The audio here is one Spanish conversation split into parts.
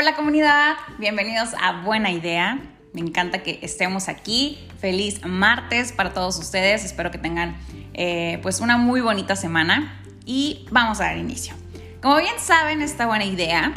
Hola comunidad, bienvenidos a Buena Idea. Me encanta que estemos aquí. Feliz martes para todos ustedes. Espero que tengan eh, pues una muy bonita semana y vamos a dar inicio. Como bien saben, esta buena idea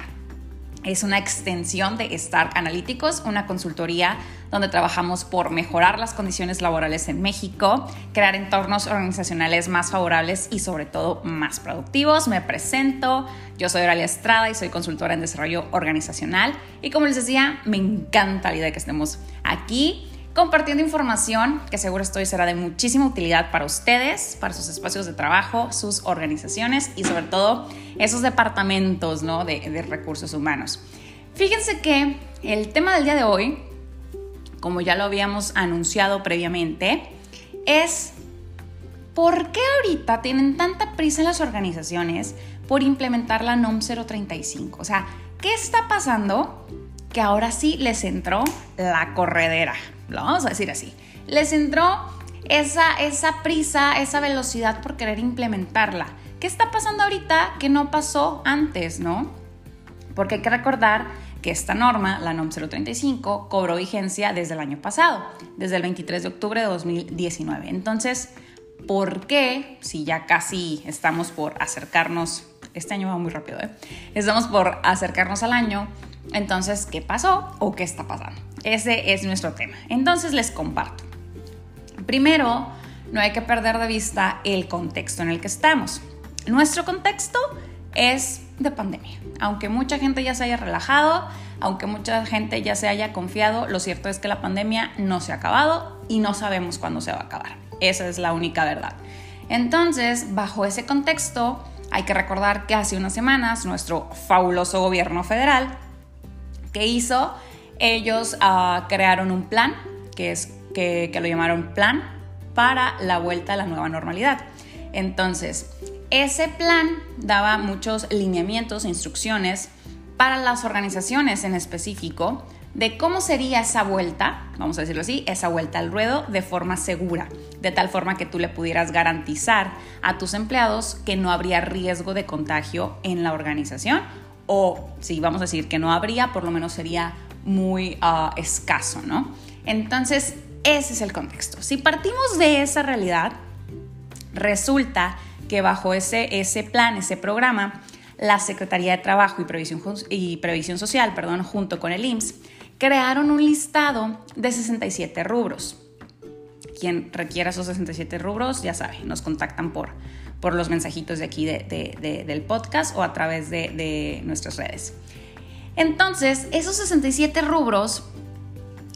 es una extensión de Stark Analyticos, una consultoría donde trabajamos por mejorar las condiciones laborales en México, crear entornos organizacionales más favorables y sobre todo más productivos. Me presento, yo soy Oralia Estrada y soy consultora en desarrollo organizacional y como les decía, me encanta la idea de que estemos aquí compartiendo información que seguro estoy será de muchísima utilidad para ustedes, para sus espacios de trabajo, sus organizaciones y sobre todo esos departamentos ¿no? de, de recursos humanos. Fíjense que el tema del día de hoy, como ya lo habíamos anunciado previamente, es ¿por qué ahorita tienen tanta prisa en las organizaciones por implementar la NOM 035? O sea, ¿qué está pasando que ahora sí les entró la corredera? Lo vamos a decir así, les entró esa, esa prisa, esa velocidad por querer implementarla. ¿Qué está pasando ahorita que no pasó antes, no? Porque hay que recordar que esta norma, la NOM 035, cobró vigencia desde el año pasado, desde el 23 de octubre de 2019. Entonces, ¿por qué, si ya casi estamos por acercarnos, este año va muy rápido, ¿eh? Estamos por acercarnos al año, entonces, ¿qué pasó o qué está pasando? Ese es nuestro tema. Entonces les comparto. Primero, no hay que perder de vista el contexto en el que estamos. Nuestro contexto es de pandemia. Aunque mucha gente ya se haya relajado, aunque mucha gente ya se haya confiado, lo cierto es que la pandemia no se ha acabado y no sabemos cuándo se va a acabar. Esa es la única verdad. Entonces, bajo ese contexto, hay que recordar que hace unas semanas nuestro fabuloso gobierno federal, que hizo ellos uh, crearon un plan, que, es, que lo llamaron Plan para la vuelta a la nueva normalidad. Entonces, ese plan daba muchos lineamientos e instrucciones para las organizaciones en específico de cómo sería esa vuelta, vamos a decirlo así, esa vuelta al ruedo de forma segura, de tal forma que tú le pudieras garantizar a tus empleados que no habría riesgo de contagio en la organización o si vamos a decir que no habría, por lo menos sería muy ah, escaso, ¿no? Entonces, ese es el contexto. Si partimos de esa realidad, resulta que bajo ese, ese plan, ese programa, la Secretaría de Trabajo y Previsión, y Previsión Social, perdón, junto con el IMSS, crearon un listado de 67 rubros. Quien requiera esos 67 rubros, ya sabe, nos contactan por, por los mensajitos de aquí del podcast o a través de nuestras redes. Entonces, esos 67 rubros,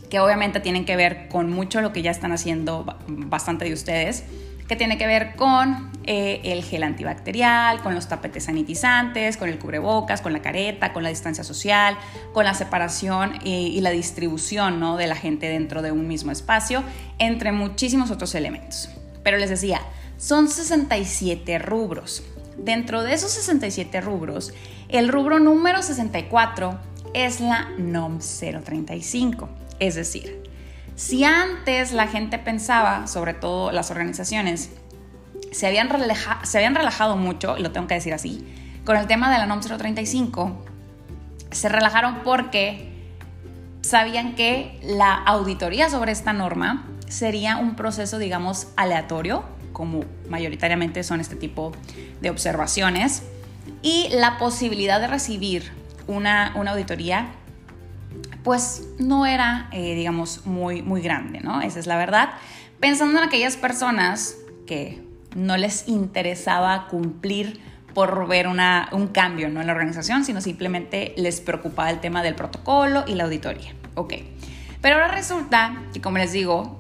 que obviamente tienen que ver con mucho lo que ya están haciendo bastante de ustedes, que tiene que ver con eh, el gel antibacterial, con los tapetes sanitizantes, con el cubrebocas, con la careta, con la distancia social, con la separación y, la distribución ¿no? de la gente dentro de un mismo espacio, entre muchísimos otros elementos. Pero les decía, son 67 rubros. Dentro de esos 67 rubros, el rubro número 64 es la NOM 035. Es decir, si antes la gente pensaba, sobre todo las organizaciones, se habían, se habían relajado mucho, lo tengo que decir así, con el tema de la NOM 035, se relajaron porque sabían que la auditoría sobre esta norma sería un proceso, digamos, aleatorio, como mayoritariamente son este tipo de observaciones, y la posibilidad de recibir una, auditoría pues no era, eh, digamos, muy, muy grande, ¿no? Esa es la verdad. Pensando en aquellas personas que no les interesaba cumplir por ver una, un cambio ¿no? en la organización, sino simplemente les preocupaba el tema del protocolo y la auditoría. Ok. Pero ahora resulta que, como les digo,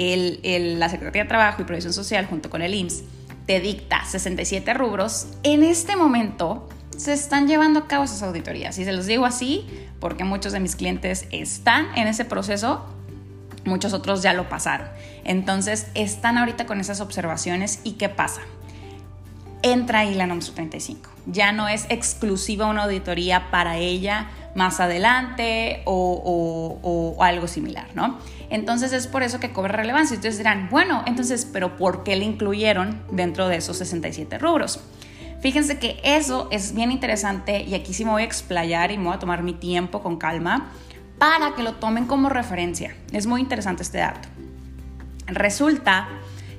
la Secretaría de Trabajo y Previsión Social, junto con el IMSS, te dicta 67 rubros. En este momento se están llevando a cabo esas auditorías. Y se los digo así porque muchos de mis clientes están en ese proceso, muchos otros ya lo pasaron. Entonces están ahorita con esas observaciones y ¿qué pasa? Entra ahí la NOM 35. Ya no es exclusiva una auditoría para ella más adelante o, algo similar, ¿no? Entonces es por eso que cobra relevancia. Ustedes dirán, bueno, entonces, ¿pero por qué le incluyeron dentro de esos 67 rubros? Fíjense que eso es bien interesante y aquí sí me voy a explayar y me voy a tomar mi tiempo con calma para que lo tomen como referencia. Es muy interesante este dato. Resulta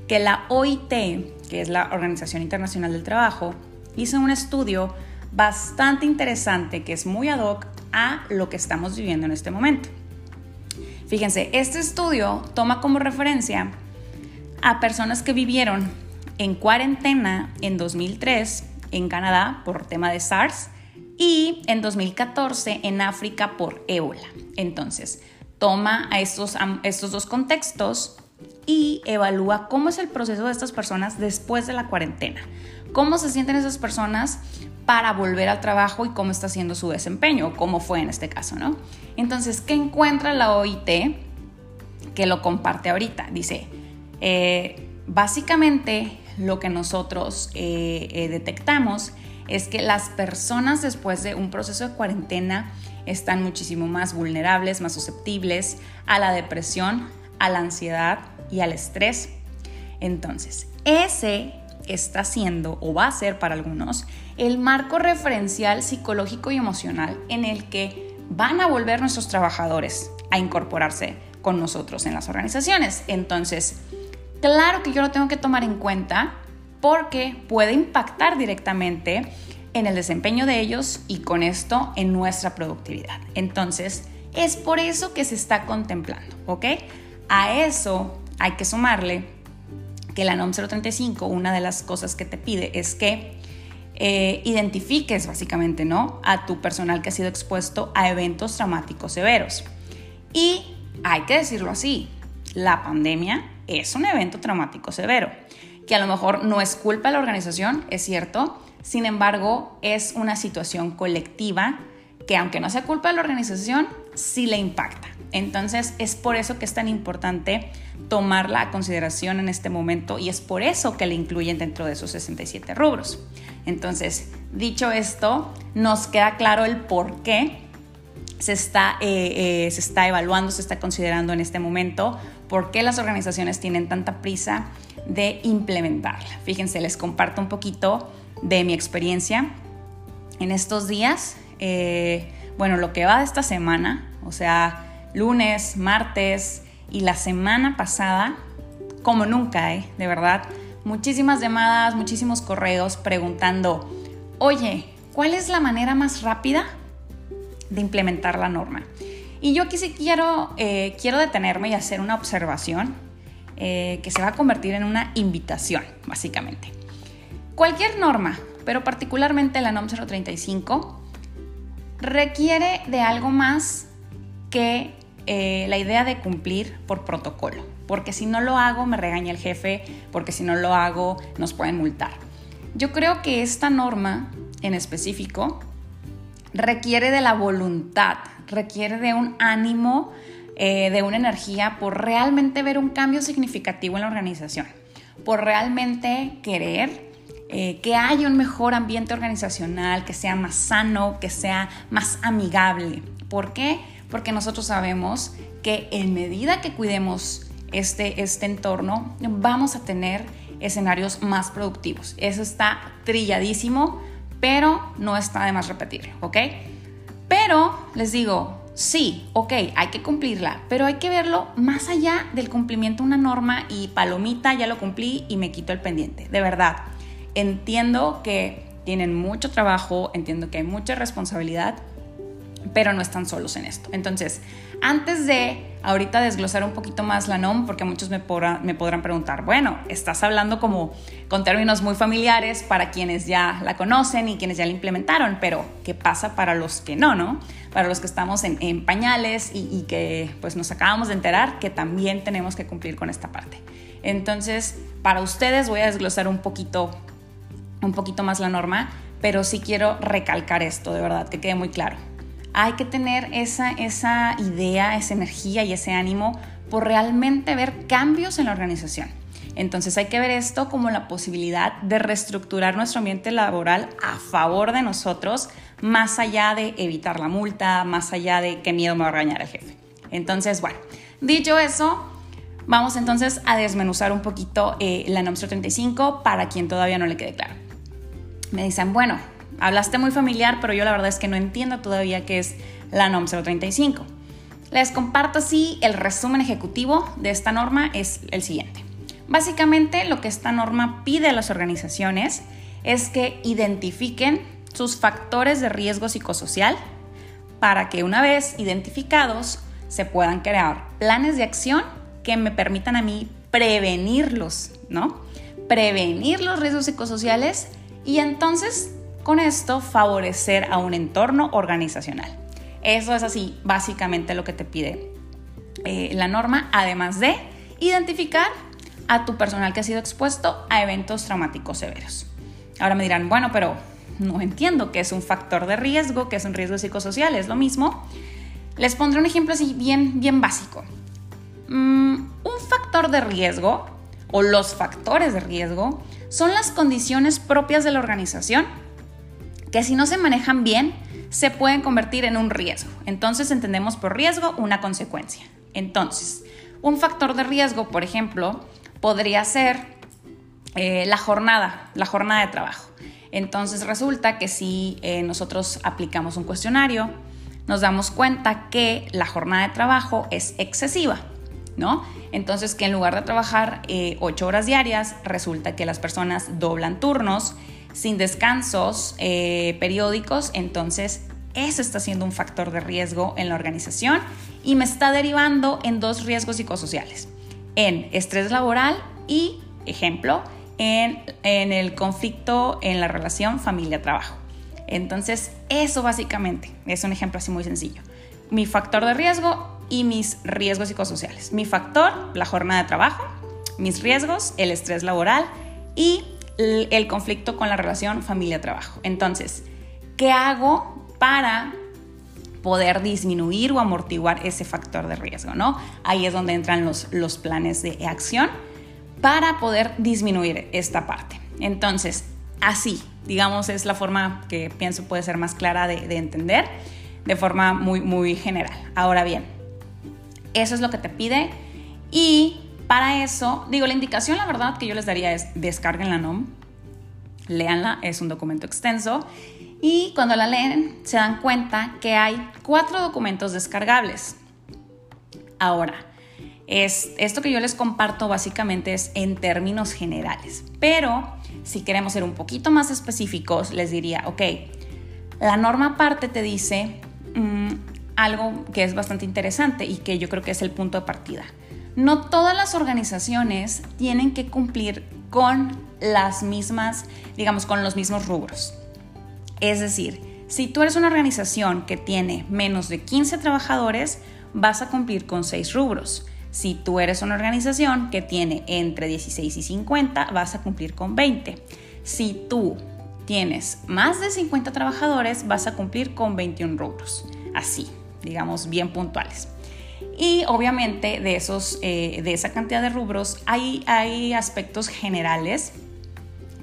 que la OIT, que es la Organización Internacional del Trabajo, hizo un estudio bastante interesante que es muy ad hoc a lo que estamos viviendo en este momento. Fíjense, este estudio toma como referencia a personas que vivieron en cuarentena en 2003 en Canadá por tema de SARS y en 2014 en África por ébola. Entonces, toma a estos, estos dos contextos y evalúa cómo es el proceso de estas personas después de la cuarentena. Cómo se sienten esas personas para volver al trabajo y cómo está siendo su desempeño, cómo fue en este caso, ¿no? Entonces, ¿qué encuentra la OIT que lo comparte ahorita? Dice, eh, básicamente lo que nosotros eh, eh, detectamos es que las personas después de un proceso de cuarentena están muchísimo más vulnerables, más susceptibles a la depresión, a la ansiedad y al estrés. Entonces, ese está siendo o va a ser para algunos el marco referencial psicológico y emocional en el que van a volver nuestros trabajadores a incorporarse con nosotros en las organizaciones. Entonces, claro que yo lo tengo que tomar en cuenta porque puede impactar directamente en el desempeño de ellos y con esto en nuestra productividad. Entonces, es por eso que se está contemplando, ¿ok? A eso hay que sumarle que la NOM 035, una de las cosas que te pide es que eh, identifiques básicamente, ¿no? A tu personal que ha sido expuesto a eventos traumáticos severos. Y hay que decirlo así, la pandemia es un evento traumático severo, que a lo mejor no es culpa de la organización, es cierto, sin embargo es una situación colectiva que aunque no sea culpa de la organización, sí le impacta. Entonces es por eso que es tan importante tomarla a consideración en este momento y es por eso que le incluyen dentro de esos 67 rubros. Entonces, dicho esto, nos queda claro el por qué se está, eh, eh, se está evaluando, se está considerando en este momento, por qué las organizaciones tienen tanta prisa de implementarla. Fíjense, les comparto un poquito de mi experiencia en estos días. Eh, bueno, lo que va de esta semana, o sea, lunes, martes y la semana pasada, como nunca, ¿eh? de verdad, muchísimas llamadas, muchísimos correos preguntando, oye, ¿cuál es la manera más rápida de implementar la norma? Y yo aquí sí quiero, eh, quiero detenerme y hacer una observación que se va a convertir en una invitación, básicamente. Cualquier norma, pero particularmente la NOM 035, requiere de algo más que eh, la idea de cumplir por protocolo, porque si no lo hago me regaña el jefe, porque si no lo hago nos pueden multar. Yo creo que esta norma en específico requiere de la voluntad, requiere de un ánimo, eh, de una energía por realmente ver un cambio significativo en la organización, por realmente querer eh, que haya un mejor ambiente organizacional, que sea más sano, que sea más amigable. ¿Por qué? porque nosotros sabemos que en medida que cuidemos este, este entorno, vamos a tener escenarios más productivos. Eso está trilladísimo, pero no está de más repetirlo, ¿ok? Pero les digo, sí, ok, hay que cumplirla, pero hay que verlo más allá del cumplimiento de una norma y palomita, ya lo cumplí y me quito el pendiente. De verdad, entiendo que tienen mucho trabajo, entiendo que hay mucha responsabilidad, pero no están solos en esto. Entonces, antes de ahorita desglosar un poquito más la NOM, porque muchos me, me podrán preguntar, bueno, estás hablando como con términos muy familiares para quienes ya la conocen y quienes ya la implementaron, pero ¿qué pasa para los que no, no? Para los que estamos en, pañales y, y, que pues nos acabamos de enterar que también tenemos que cumplir con esta parte. Entonces, para ustedes voy a desglosar un poquito, un poquito más la norma, pero sí quiero recalcar esto, de verdad, que quede muy claro hay que tener esa, esa idea, esa energía y ese ánimo por realmente ver cambios en la organización. Entonces hay que ver esto como la posibilidad de reestructurar nuestro ambiente laboral a favor de nosotros, más allá de evitar la multa, más allá de qué miedo me va a regañar el jefe. Entonces, bueno, dicho eso, vamos entonces a desmenuzar un poquito eh, la NOM 35 para quien todavía no le quede claro. Me dicen, bueno, hablaste muy familiar, pero yo la verdad es que no entiendo todavía qué es la NOM 035. Les comparto así el resumen ejecutivo de esta norma es el siguiente. Básicamente lo que esta norma pide a las organizaciones es que identifiquen sus factores de riesgo psicosocial para que una vez identificados se puedan crear planes de acción que me permitan a mí prevenirlos, ¿no? Prevenir los riesgos psicosociales y entonces con esto favorecer a un entorno organizacional. Eso es así, básicamente lo que te pide eh, la norma, además de identificar a tu personal que ha sido expuesto a eventos traumáticos severos. Ahora me dirán, bueno, pero no entiendo qué es un factor de riesgo, qué es un riesgo psicosocial, es lo mismo. Les pondré un ejemplo así bien, bien básico. Mm, un factor de riesgo o los factores de riesgo son las condiciones propias de la organización que si no se manejan bien se pueden convertir en un riesgo. Entonces entendemos por riesgo una consecuencia. Entonces, un factor de riesgo, por ejemplo, podría ser eh, la jornada, la jornada de trabajo. Entonces resulta que si eh, nosotros aplicamos un cuestionario, nos damos cuenta que la jornada de trabajo es excesiva, Entonces que en lugar de trabajar eh, ocho horas diarias, resulta que las personas doblan turnos sin descansos eh, periódicos, entonces eso está siendo un factor de riesgo en la organización y me está derivando en dos riesgos psicosociales, en estrés laboral y, ejemplo, en, en el conflicto en la relación familia-trabajo. Entonces, eso básicamente es un ejemplo así muy sencillo. Mi factor de riesgo y mis riesgos psicosociales. Mi factor, la jornada de trabajo, mis riesgos, el estrés laboral y el conflicto con la relación familia-trabajo. Entonces, ¿qué hago para poder disminuir o amortiguar ese factor de riesgo? ¿no? Ahí es donde entran los, los planes de acción para poder disminuir esta parte. Entonces, así, digamos, es la forma que pienso puede ser más clara de, de entender, de forma muy, muy general. Ahora bien, eso es lo que te pide y para eso, digo, la indicación, la verdad, que yo les daría es descarguen la NOM, léanla, es un documento extenso, y cuando la leen se dan cuenta que hay cuatro documentos descargables. Ahora, es, esto que yo les comparto básicamente es en términos generales, pero si queremos ser un poquito más específicos, les diría, ok, la norma aparte te dice algo que es bastante interesante y que yo creo que es el punto de partida no todas las organizaciones tienen que cumplir con las mismas, digamos, con los mismos rubros. Es decir, si tú eres una organización que tiene menos de 15 trabajadores, vas a cumplir con 6 rubros. Si tú eres una organización que tiene entre 16 y 50, vas a cumplir con 20. Si tú tienes más de 50 trabajadores, vas a cumplir con 21 rubros. Así, digamos, bien puntuales. Y obviamente de, esos, eh, de esa cantidad de rubros hay, hay aspectos generales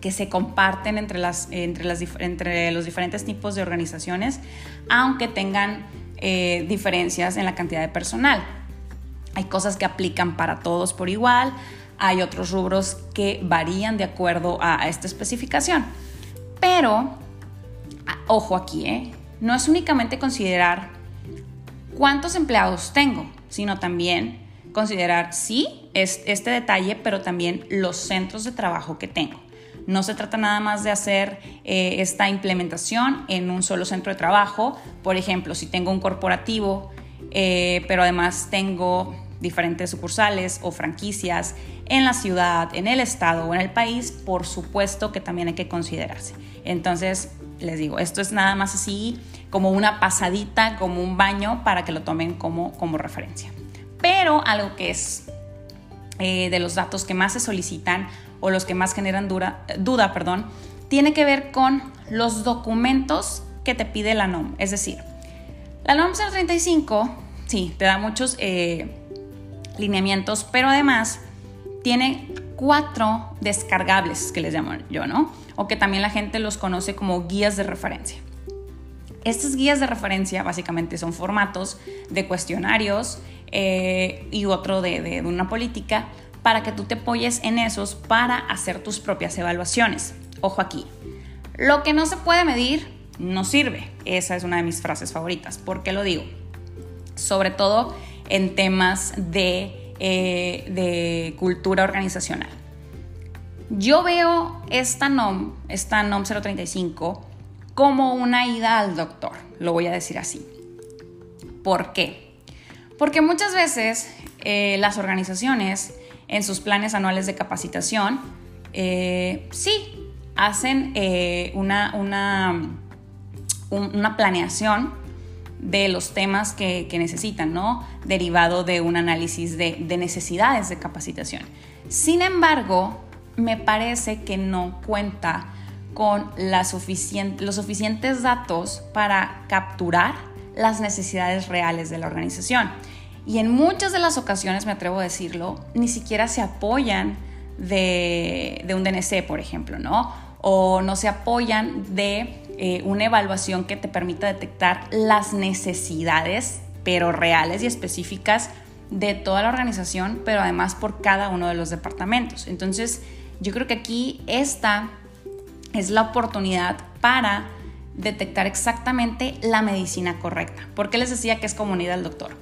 que se comparten entre, las, entre, las, entre los diferentes tipos de organizaciones, aunque tengan eh, diferencias en la cantidad de personal. Hay cosas que aplican para todos por igual, hay otros rubros que varían de acuerdo a, esta especificación. Pero, ojo aquí, ¿eh? no es únicamente considerar cuántos empleados tengo, sino también considerar, sí, es este detalle, pero también los centros de trabajo que tengo. No se trata nada más de hacer eh, esta implementación en un solo centro de trabajo. Por ejemplo, si tengo un corporativo, eh, pero además tengo diferentes sucursales o franquicias en la ciudad, en el estado o en el país, por supuesto que también hay que considerarse. Entonces, les digo, esto es nada más así como una pasadita, como un baño para que lo tomen como, como referencia. Pero algo que es eh, de los datos que más se solicitan o los que más generan duda, perdón, tiene que ver con los documentos que te pide la NOM. Es decir, la NOM 035, sí, te da muchos eh, lineamientos, pero además tiene cuatro descargables que les llamo yo, ¿no? O que también la gente los conoce como guías de referencia. Estas guías de referencia básicamente son formatos de cuestionarios eh, y otro de, una política para que tú te apoyes en esos para hacer tus propias evaluaciones. Ojo aquí, Lo que no se puede medir no sirve. Esa es una de mis frases favoritas. ¿Por qué lo digo? Sobre todo en temas de, eh, de cultura organizacional. Yo veo esta NOM, esta NOM 035, como una ida al doctor, lo voy a decir así. ¿Por qué? Porque muchas veces eh, las organizaciones en sus planes anuales de capacitación, eh, sí, hacen una, una, una, planeación de los temas que, necesitan, ¿no? Derivado de un análisis de, de necesidades de capacitación. Sin embargo, me parece que no cuenta con la los suficientes datos para capturar las necesidades reales de la organización. Y en muchas de las ocasiones, me atrevo a decirlo, ni siquiera se apoyan de, un DNC, por ejemplo, ¿no? O no se apoyan de eh, una evaluación que te permita detectar las necesidades, pero reales y específicas de toda la organización, pero además por cada uno de los departamentos. Entonces, yo creo que aquí esta es la oportunidad para detectar exactamente la medicina correcta. ¿Por qué les decía que es comunidad del doctor?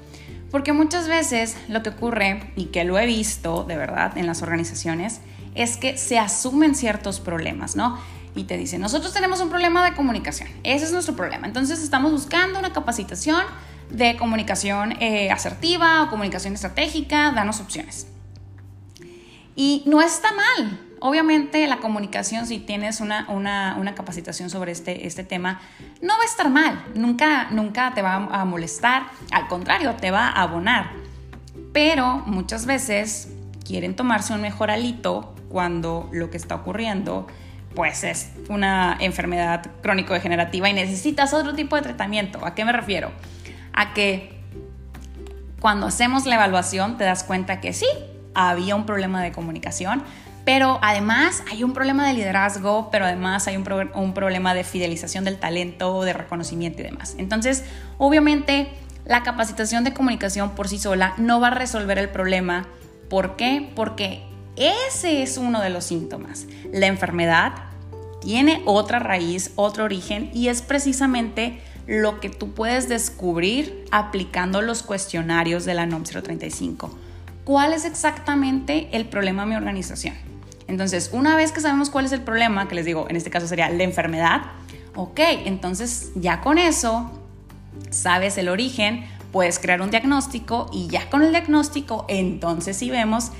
Porque muchas veces lo que ocurre, y que lo he visto de verdad en las organizaciones, es que se asumen ciertos problemas, ¿no? Y te dicen, nosotros tenemos un problema de comunicación, ese es nuestro problema. Entonces estamos buscando una capacitación de comunicación eh, asertiva o comunicación estratégica, danos opciones. Y no está mal, Obviamente la comunicación, si tienes una, capacitación sobre este, este tema, no va a estar mal, nunca, nunca te va a molestar, al contrario, te va a abonar. Pero muchas veces quieren tomarse un mejor alito cuando lo que está ocurriendo pues es una enfermedad crónico-degenerativa y necesitas otro tipo de tratamiento. ¿A qué me refiero? A que cuando hacemos la evaluación te das cuenta que sí, había un problema de comunicación, pero además hay un problema de liderazgo, pero además hay un, un, problema de fidelización del talento, de reconocimiento y demás. Entonces, obviamente, la capacitación de comunicación por sí sola no va a resolver el problema. ¿Por qué? Porque ese es uno de los síntomas. La enfermedad tiene otra raíz, otro origen y es precisamente lo que tú puedes descubrir aplicando los cuestionarios de la NOM 035. ¿Cuál es exactamente el problema de mi organización? Entonces, una vez que sabemos cuál es el problema, que les digo, en este caso sería la enfermedad, ok, entonces ya con eso sabes el origen, puedes crear un diagnóstico y ya con el diagnóstico, entonces sí vemos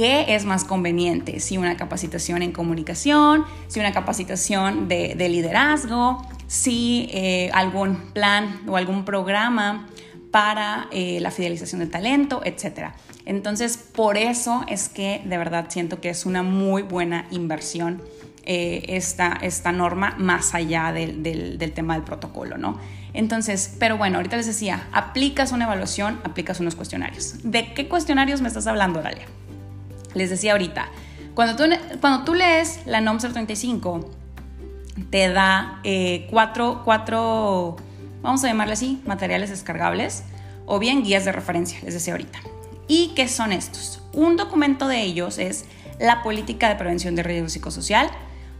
qué es más conveniente, si una capacitación en comunicación, si una capacitación de, liderazgo, si eh, algún plan o algún programa para eh, la fidelización del talento, etc. Entonces, por eso es que de verdad siento que es una muy buena inversión eh, esta, esta, norma más allá del, del, tema del protocolo, ¿no? Entonces, pero bueno, ahorita les decía, aplicas una evaluación, aplicas unos cuestionarios. ¿De qué cuestionarios me estás hablando, Dalia? Les decía ahorita, cuando tú, cuando tú lees la NOM 035, te da eh, cuatro, cuatro vamos a llamarle así, materiales descargables o bien guías de referencia, les decía ahorita. ¿Y qué son estos? Un documento de ellos es la política de prevención de riesgo psicosocial.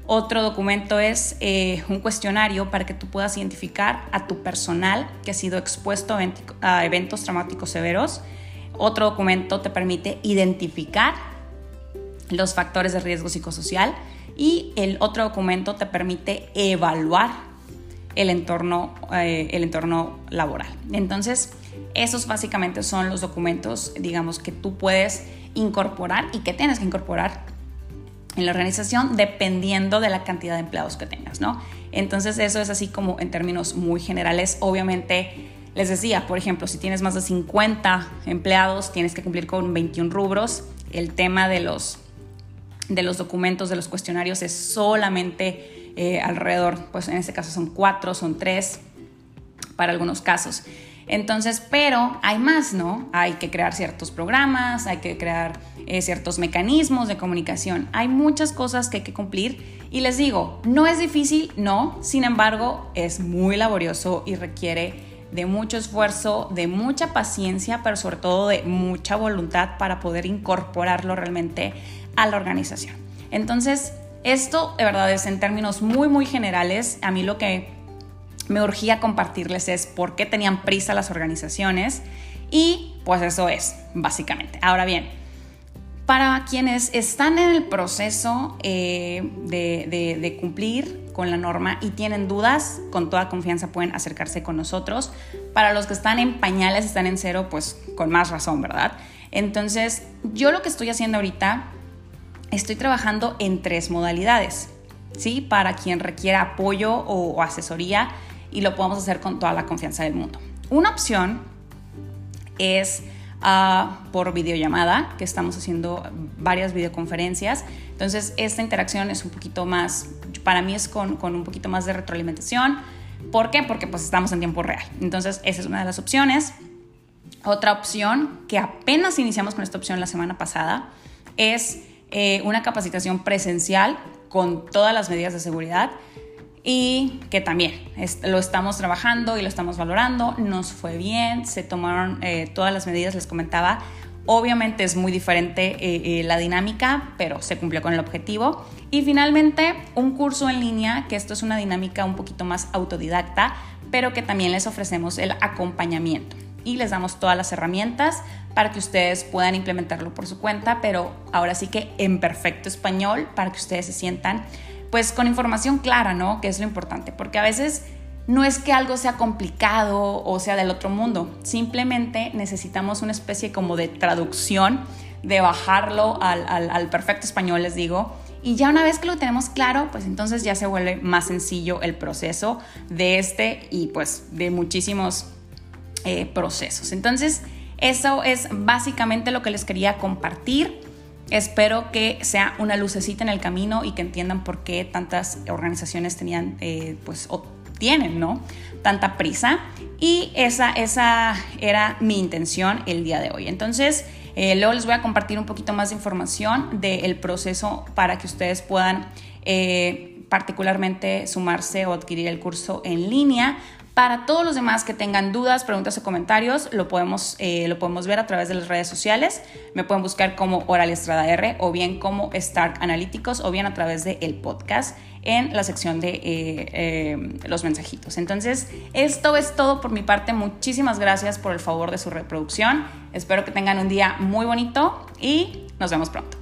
Otro documento es eh, un cuestionario para que tú puedas identificar a tu personal que ha sido expuesto a eventos traumáticos severos. Otro documento te permite identificar los factores de riesgo psicosocial y el otro documento te permite evaluar el entorno, eh, el entorno laboral. Entonces, esos básicamente son los documentos, digamos, que tú puedes incorporar y que tienes que incorporar en la organización dependiendo de la cantidad de empleados que tengas, ¿no? Entonces, eso es así como en términos muy generales. Obviamente, les decía, por ejemplo, si tienes más de 50 empleados, tienes que cumplir con 21 rubros. El tema de los, de los documentos, de los cuestionarios es solamente eh, alrededor, pues en este caso son cuatro, son tres para algunos casos. Entonces, pero hay más, ¿no? Hay que crear ciertos programas, hay que crear eh, ciertos mecanismos de comunicación. Hay muchas cosas que hay que cumplir y les digo, no es difícil, no, sin embargo, es muy laborioso y requiere de mucho esfuerzo, de mucha paciencia, pero sobre todo de mucha voluntad para poder incorporarlo realmente a la organización. Entonces, Esto de verdad es en términos muy, muy generales. A mí lo que me urgía compartirles es por qué tenían prisa las organizaciones y pues eso es, básicamente. Ahora bien, para quienes están en el proceso eh, de, cumplir con la norma y tienen dudas, con toda confianza pueden acercarse con nosotros. Para los que están en pañales, están en cero, pues con más razón, ¿verdad? Entonces, yo lo que estoy haciendo ahorita, estoy trabajando en tres modalidades, ¿sí? Para quien requiera apoyo o asesoría y lo podemos hacer con toda la confianza del mundo. Una opción es uh, por videollamada, que estamos haciendo varias videoconferencias. Entonces, esta interacción es un poquito más, para mí es con, con un poquito más de retroalimentación. ¿Por qué? Porque pues estamos en tiempo real. Entonces, esa es una de las opciones. Otra opción, que apenas iniciamos con esta opción la semana pasada, es eh, una capacitación presencial con todas las medidas de seguridad y que también lo estamos trabajando y lo estamos valorando, nos fue bien, se tomaron eh, todas las medidas, les comentaba, obviamente es muy diferente eh, la dinámica, pero se cumplió con el objetivo. Y finalmente, un curso en línea, que esto es una dinámica un poquito más autodidacta, pero que también les ofrecemos el acompañamiento y les damos todas las herramientas para que ustedes puedan implementarlo por su cuenta, pero ahora sí que en perfecto español, para que ustedes se sientan pues con información clara, ¿no? Que es lo importante, porque a veces no es que algo sea complicado o sea del otro mundo, simplemente necesitamos una especie como de traducción, de bajarlo al, perfecto español, les digo, y ya una vez que lo tenemos claro, pues entonces ya se vuelve más sencillo el proceso de este y pues de muchísimos eh, procesos. Entonces, eso es básicamente lo que les quería compartir. Espero que sea una lucecita en el camino y que entiendan por qué tantas organizaciones tenían, eh, pues, o tienen, ¿no? Tanta prisa. Y esa, esa era mi intención el día de hoy. Entonces, eh, luego les voy a compartir un poquito más de información del proceso para que ustedes puedan particularmente sumarse o adquirir el curso en línea. Para todos los demás que tengan dudas, preguntas o comentarios, lo podemos, eh, lo podemos ver a través de las redes sociales. Me pueden buscar como Oral Estrada R o bien como Stark Analíticos o bien a través del el podcast en la sección de eh, eh, los mensajitos. Entonces, esto es todo por mi parte. Muchísimas gracias por el favor de su reproducción. Espero que tengan un día muy bonito y nos vemos pronto.